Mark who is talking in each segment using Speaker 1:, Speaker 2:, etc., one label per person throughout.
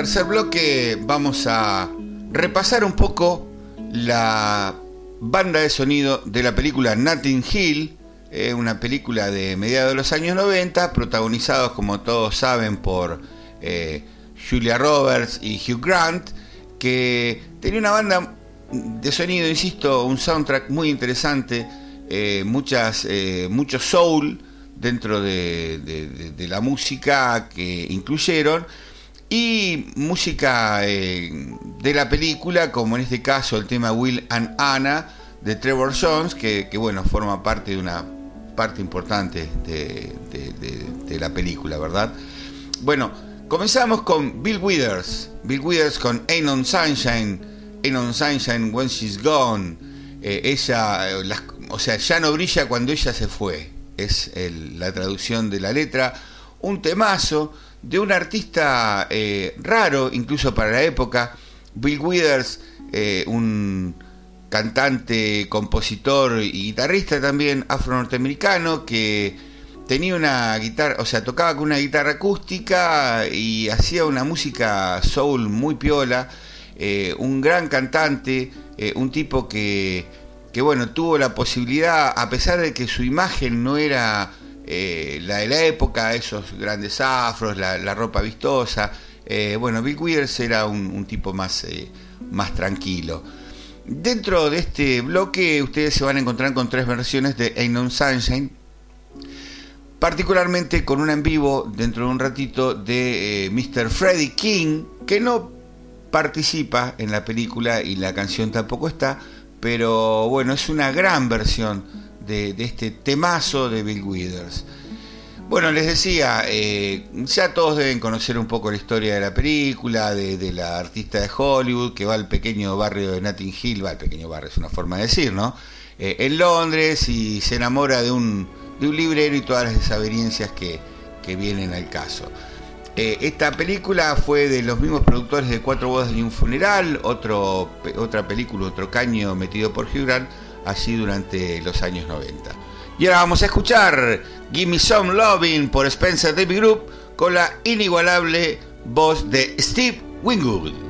Speaker 1: tercer bloque vamos a repasar un poco la banda de sonido de la película Nothing Hill, eh, una película de mediados de los años 90, protagonizados como todos saben por eh, Julia Roberts y Hugh Grant, que tenía una banda de sonido, insisto, un soundtrack muy interesante, eh, muchas, eh, mucho soul dentro de, la música que incluyeron y música eh, de la película, como en este caso el tema Will and Anna de Trevor Jones, que, bueno, forma parte de una parte importante de, la película, ¿verdad? Bueno, comenzamos con Bill Withers, Bill Withers con Ain't on Sunshine, Ain't on Sunshine When She's Gone, Eh, ella, eh, o sea, ya no brilla cuando ella se fue, es la traducción de la letra, un temazo de un artista eh, raro, incluso para la época, Bill Withers, eh, un cantante, compositor y guitarrista también afro-norteamericano que tenía una guitarra, o sea, tocaba con una guitarra acústica y hacía una música soul muy piola, eh, un gran cantante, un tipo que, que, bueno, tuvo la posibilidad, a pesar de que su imagen no era eh, la de la época, esos grandes afros, la, ropa vistosa, eh, bueno, Bill Withers era un, tipo más, eh, más tranquilo. Dentro de este bloque ustedes se van a encontrar con tres versiones de Ain't No Sunshine, particularmente con una en vivo dentro de un ratito de Mr. Freddie King, que no participa en la película y la canción tampoco está, pero bueno, es una gran versión de, de este temazo de Bill Withers. Bueno, les decía, eh, ya todos deben conocer un poco la historia de la película, de, la artista de Hollywood que va al pequeño barrio de Notting Hill, va al pequeño barrio, es una forma de decir, ¿no? Eh, en Londres y se enamora de un, librero y todas las desavenencias que, vienen al caso. Eh, esta película fue de los mismos productores de Cuatro bodas y un funeral, otro, otra película, otro caño metido por Grant, allí durante los años 90. Y ahora vamos a escuchar Gimme Some Loving por Spencer David Group con la inigualable voz de Steve Wingwood.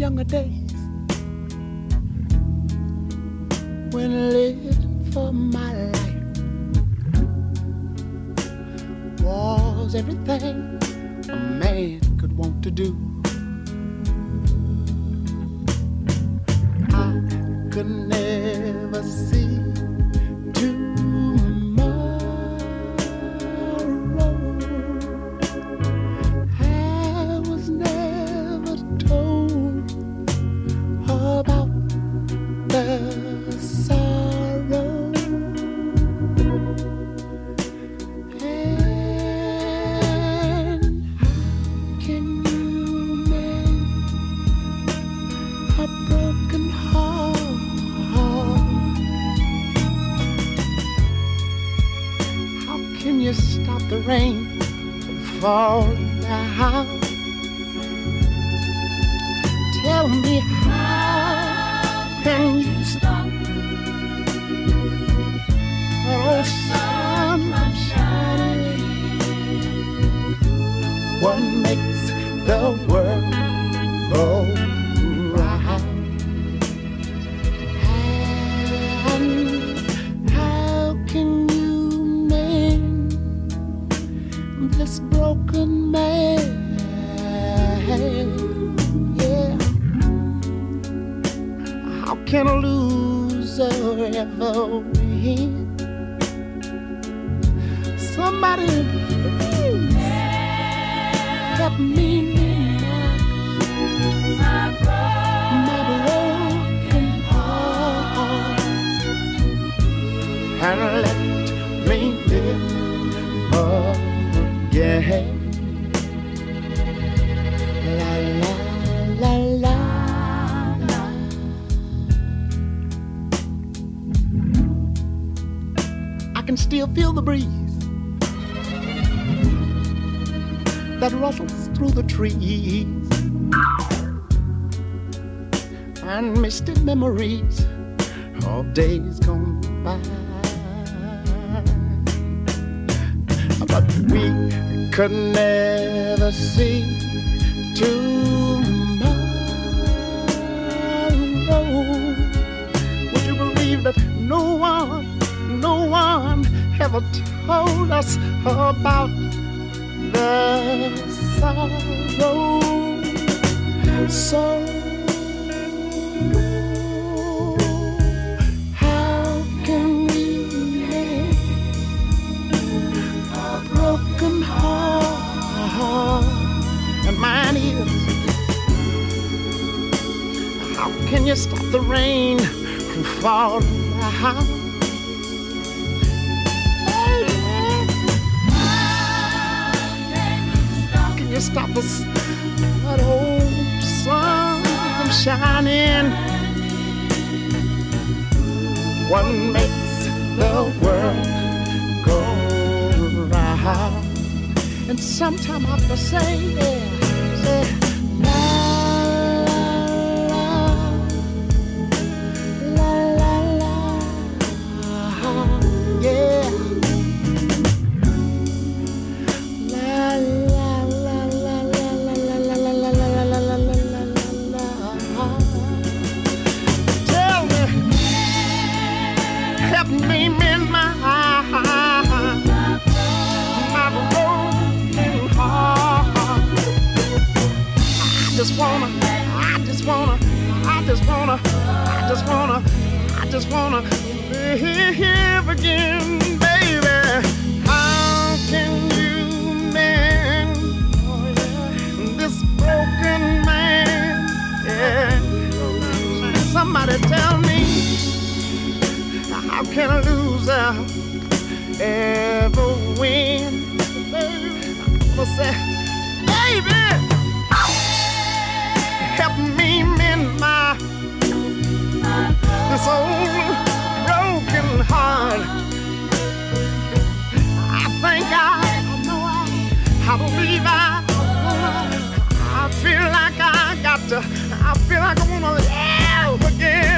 Speaker 2: Younger days when living for my life was everything a man could want to do. I could never heart. Somebody my broken heart and let me live again. Still feel the breeze that rustles through the trees and misty memories of days gone by. But we could never see. Us about the sorrow? So how can we mend a broken heart? And mine is. How can you stop the rain from falling us, that old sun from shining? What makes the world go round? And sometime I have to say, yeah, Somebody tell me how can a loser ever win? Baby, I'm say, baby, help me mend my this old broken heart. I think I, I I, I believe I, I feel like I got to, I feel like I wanna. How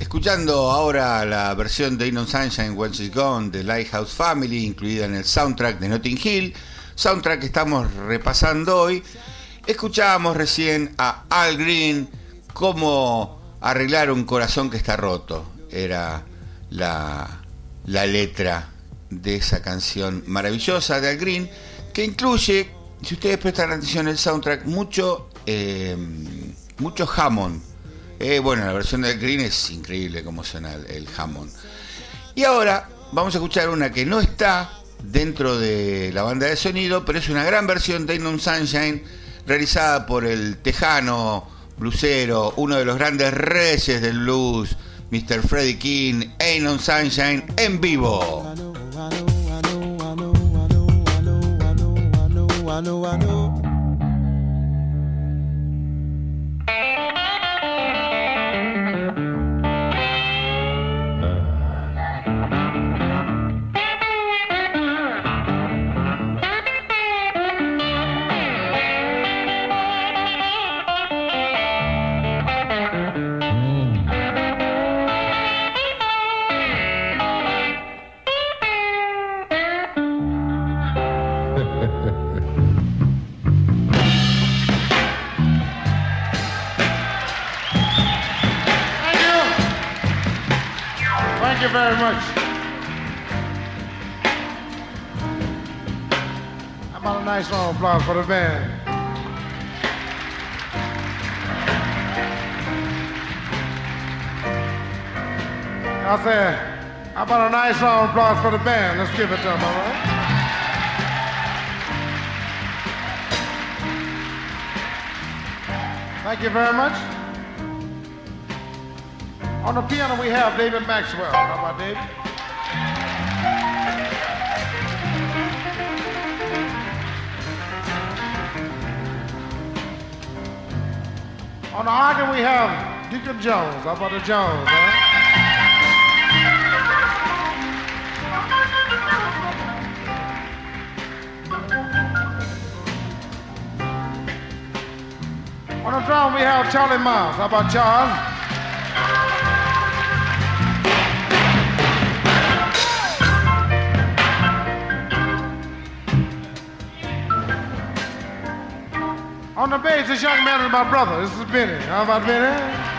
Speaker 1: Escuchando ahora la versión de Ain't No Sunshine When She's Gone de Lighthouse Family, incluida en el soundtrack de Notting Hill, soundtrack que estamos repasando hoy, escuchábamos recién a Al Green cómo arreglar un corazón que está roto. Era la, la letra de esa canción maravillosa de Al Green, que incluye, si ustedes prestan atención al soundtrack, mucho, eh, mucho Hammond. Eh, bueno, la versión del Green es increíble cómo suena el, el. Y ahora vamos a escuchar una que no está dentro de la banda de sonido, pero es una gran versión de No Sunshine realizada por el tejano blusero, uno de los grandes reyes del blues, Mr. Freddie King, Ain't Sunshine en vivo.
Speaker 2: For the band? I said, how about a nice round of applause for the band? Let's give it to them, all right? Thank you very much. On the piano, we have David Maxwell. How about David? On the organ, we have Deacon Jones. How about the Jones? Huh? On the drum, we have Charlie Miles. How about Charles? On the bass, this young man is my brother. This is Benny. How about Benny?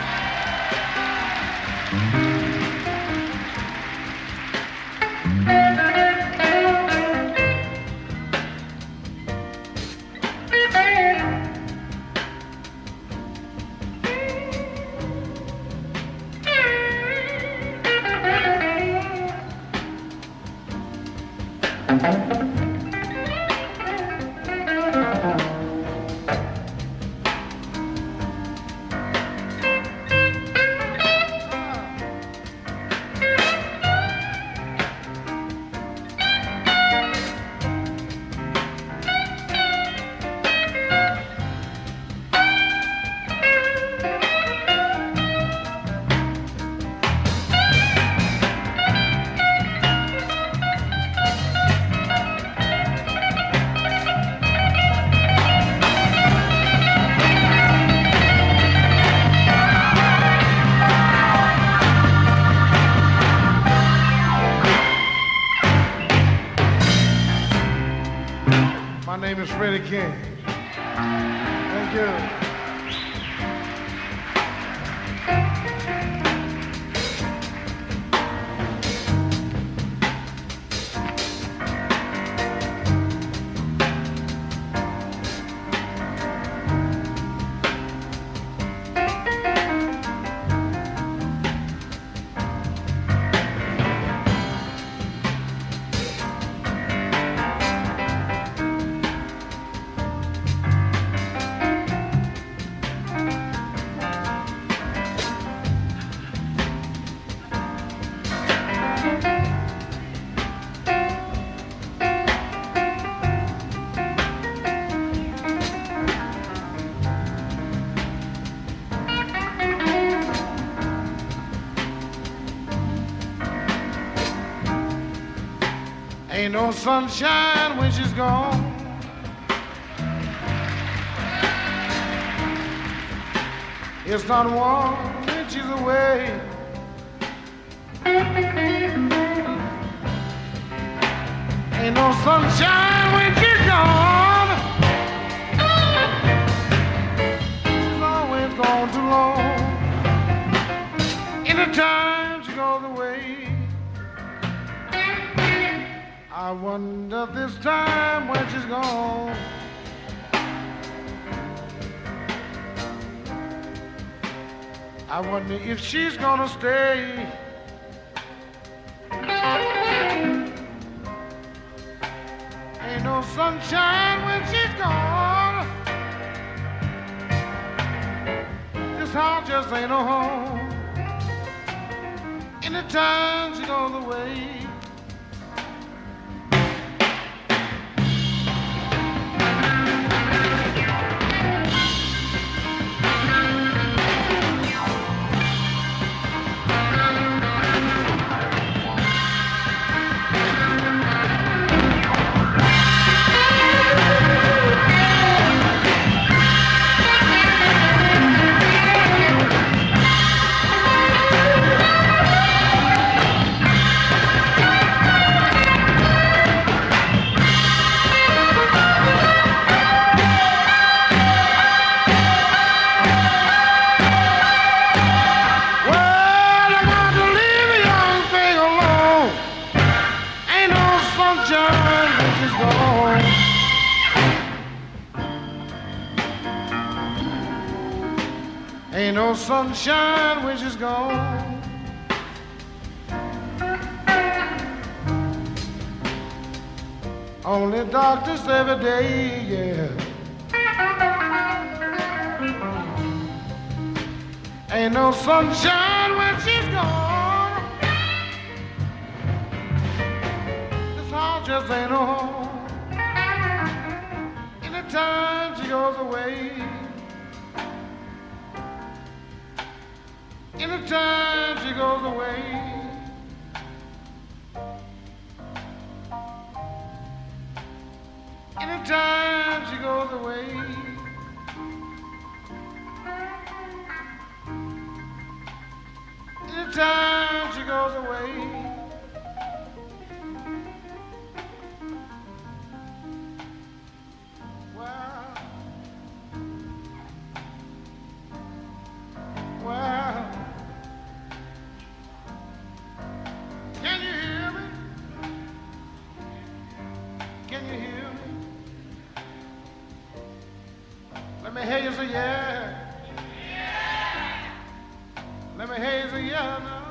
Speaker 3: No sunshine when she's gone. It's not warm when she's away. Ain't no sunshine when I wonder this time when she's gone. I wonder if she's gonna stay. Ain't no sunshine when she's gone. This house just ain't no home. Anytime she goes away. Darkness every day, yeah. Ain't no sunshine when she's gone. This house just ain't home. Anytime she goes away. Anytime she goes away. Anytime she goes away. Anytime she goes away. Let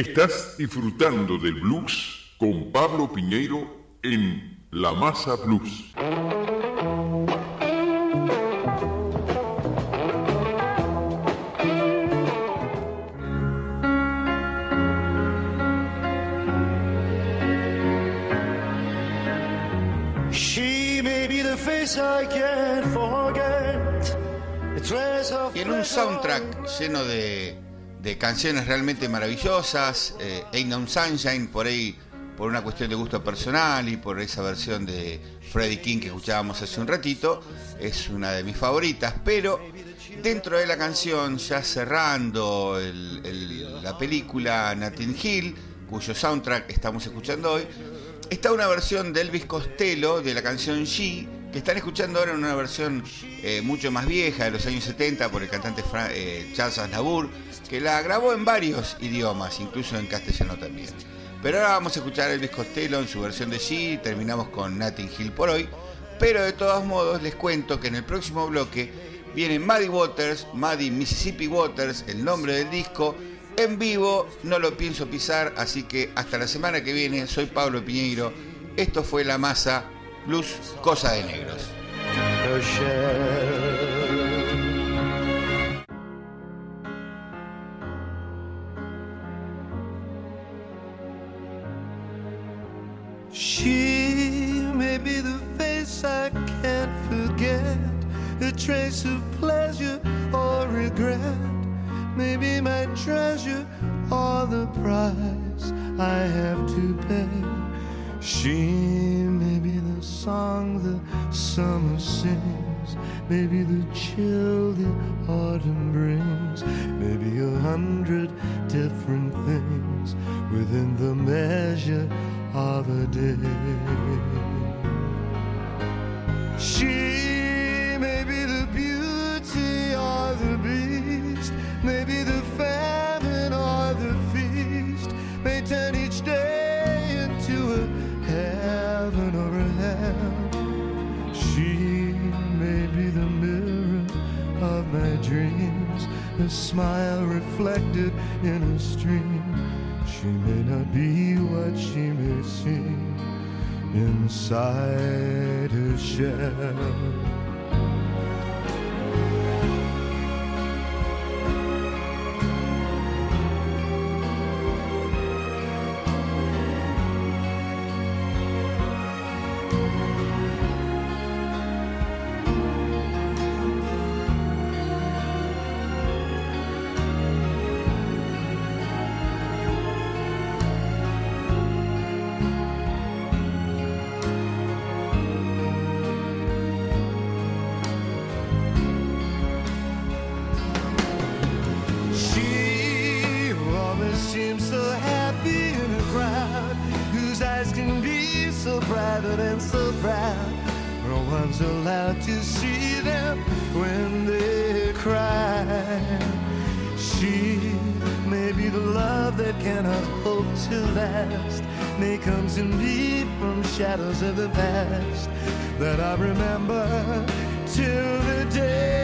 Speaker 4: Estás disfrutando del blues con Pablo Piñeiro en La Masa Blues.
Speaker 1: Y en un soundtrack lleno de de canciones realmente maravillosas, eh, Ain't No Sunshine, por ahí por una cuestión de gusto personal y por esa versión de Freddie King que escuchábamos hace un ratito, es una de mis favoritas, pero dentro de la canción, ya cerrando la película Nathan Hill, cuyo soundtrack estamos escuchando hoy, está una versión de Elvis Costello de la canción She, que están escuchando ahora en una versión eh, mucho más vieja, de los años 70, por el cantante Fra- eh, Charles Aznavour, que la grabó en varios idiomas, incluso en castellano también. Pero ahora vamos a escuchar Elvis Costello en su versión de She, terminamos con Nathan Hill por hoy, pero de todos modos les cuento que en el próximo bloque viene Muddy Waters, Muddy Mississippi Waters, el nombre del disco, en vivo, no lo pienso pisar, así que hasta la semana que viene, soy Pablo Piñeiro, esto fue La Masa, Blues, Cosa de Negros.
Speaker 5: She may be the face I can't forget, a trace of pleasure or regret, maybe my treasure or the price I have to pay. She may be the song the summer sings, maybe the chill the autumn She may not be what she may seem inside her shell. She to last. May comes in me from shadows of the past that I remember till the day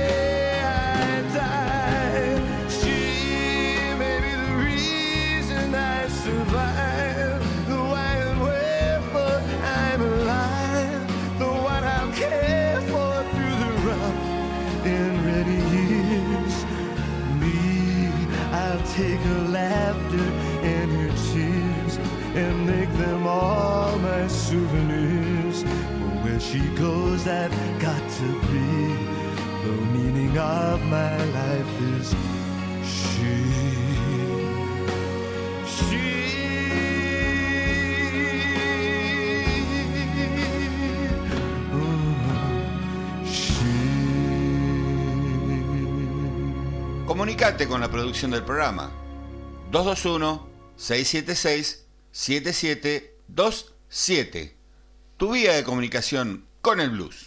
Speaker 1: Comunicate con la producción del programa 221-676-7727. Tu vía de comunicación con el blues.